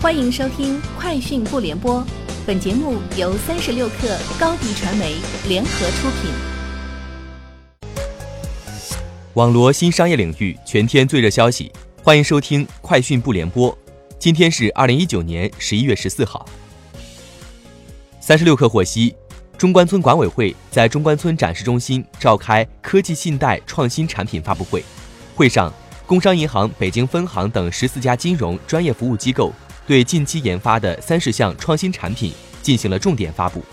欢迎收听《快讯不联播》，本节目由三十六克高低传媒联合出品。网罗新商业领域全天最热消息，欢迎收听《快讯不联播》。今天是二零一九年十一月十四号。三十六克获悉，中关村管委会在中关村展示中心召开科技信贷创新产品发布会，会上，工商银行北京分行等十四家金融专业服务机构。对近期研发的三十项创新产品进行了重点发布。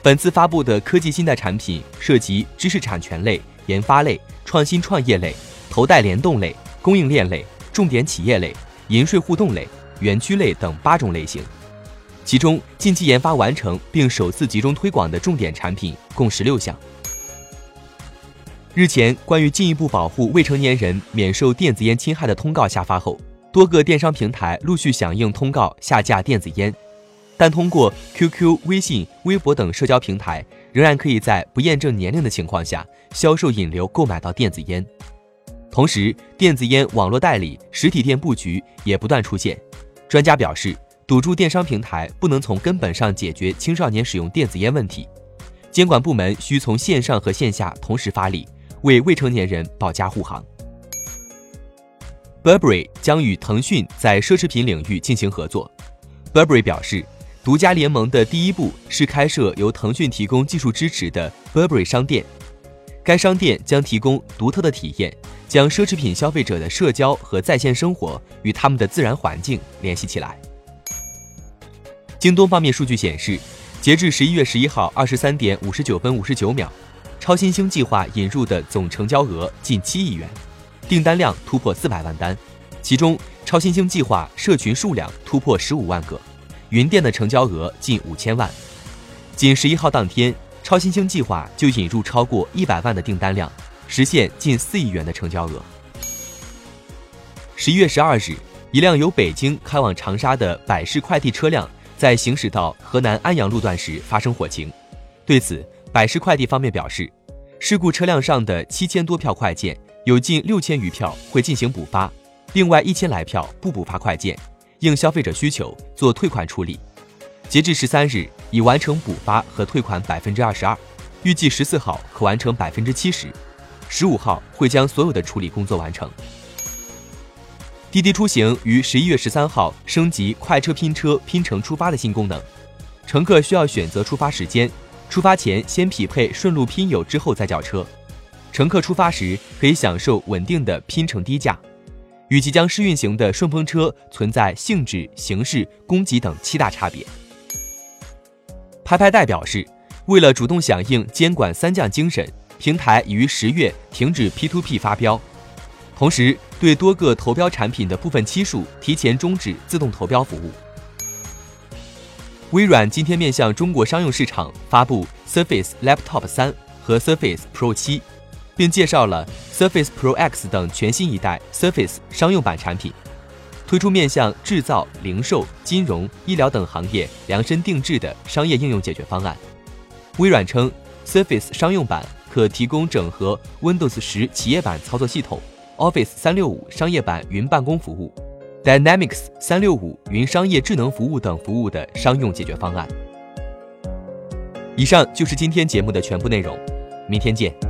本次发布的科技信贷产品涉及知识产权类、研发类、创新创业类、头贷联动类、供应链类、重点企业类、银税互动类、园区类等八种类型。其中，近期研发完成并首次集中推广的重点产品共十六项。日前，关于进一步保护未成年人免受电子烟侵害的通告下发后。多个电商平台陆续响应通告下架电子烟，但通过 QQ、微信、微博等社交平台，仍然可以在不验证年龄的情况下销售引流购买到电子烟。同时，电子烟网络代理、实体店布局也不断出现。专家表示，堵住电商平台不能从根本上解决青少年使用电子烟问题，监管部门需从线上和线下同时发力，为未成年人保驾护航。Burberry 将与腾讯在奢侈品领域进行合作。Burberry 表示，独家联盟的第一步是开设由腾讯提供技术支持的 Burberry 商店。该商店将提供独特的体验，将奢侈品消费者的社交和在线生活与他们的自然环境联系起来。京东方面数据显示，截至十一月十一号二十三点五十九分五十九秒，超新星计划引入的总成交额近七亿元。订单量突破四百万单，其中超新星计划社群数量突破十五万个，云店的成交额近五千万。仅十一号当天，超新星计划就引入超过一百万的订单量，实现近四亿元的成交额。十一月十二日，一辆由北京开往长沙的百世快递车辆在行驶到河南安阳路段时发生火情，对此，百世快递方面表示，事故车辆上的七千多票快件。有近六千余票会进行补发，另外一千来票不补发快件，应消费者需求做退款处理。截至十三日，已完成补发和退款百分之二十二，预计十四号可完成百分之七十，十五号会将所有的处理工作完成。滴滴出行于十一月十三号升级快车拼车拼乘出发的新功能，乘客需要选择出发时间，出发前先匹配顺路拼友之后再叫车。乘客出发时可以享受稳定的拼乘低价，与即将试运行的顺风车存在性质、形式、供给等七大差别。拍拍贷表示，为了主动响应监管三降精神，平台已于十月停止 P2P 发标，同时对多个投标产品的部分期数提前终止自动投标服务。微软今天面向中国商用市场发布 Surface Laptop 三和 Surface Pro 七。并介绍了 Surface Pro X 等全新一代 Surface 商用版产品，推出面向制造、零售、金融、医疗等行业量身定制的商业应用解决方案。微软称，Surface 商用版可提供整合 Windows 十企业版操作系统、Office 三六五商业版云办公服务、Dynamics 三六五云商业智能服务等服务的商用解决方案。以上就是今天节目的全部内容，明天见。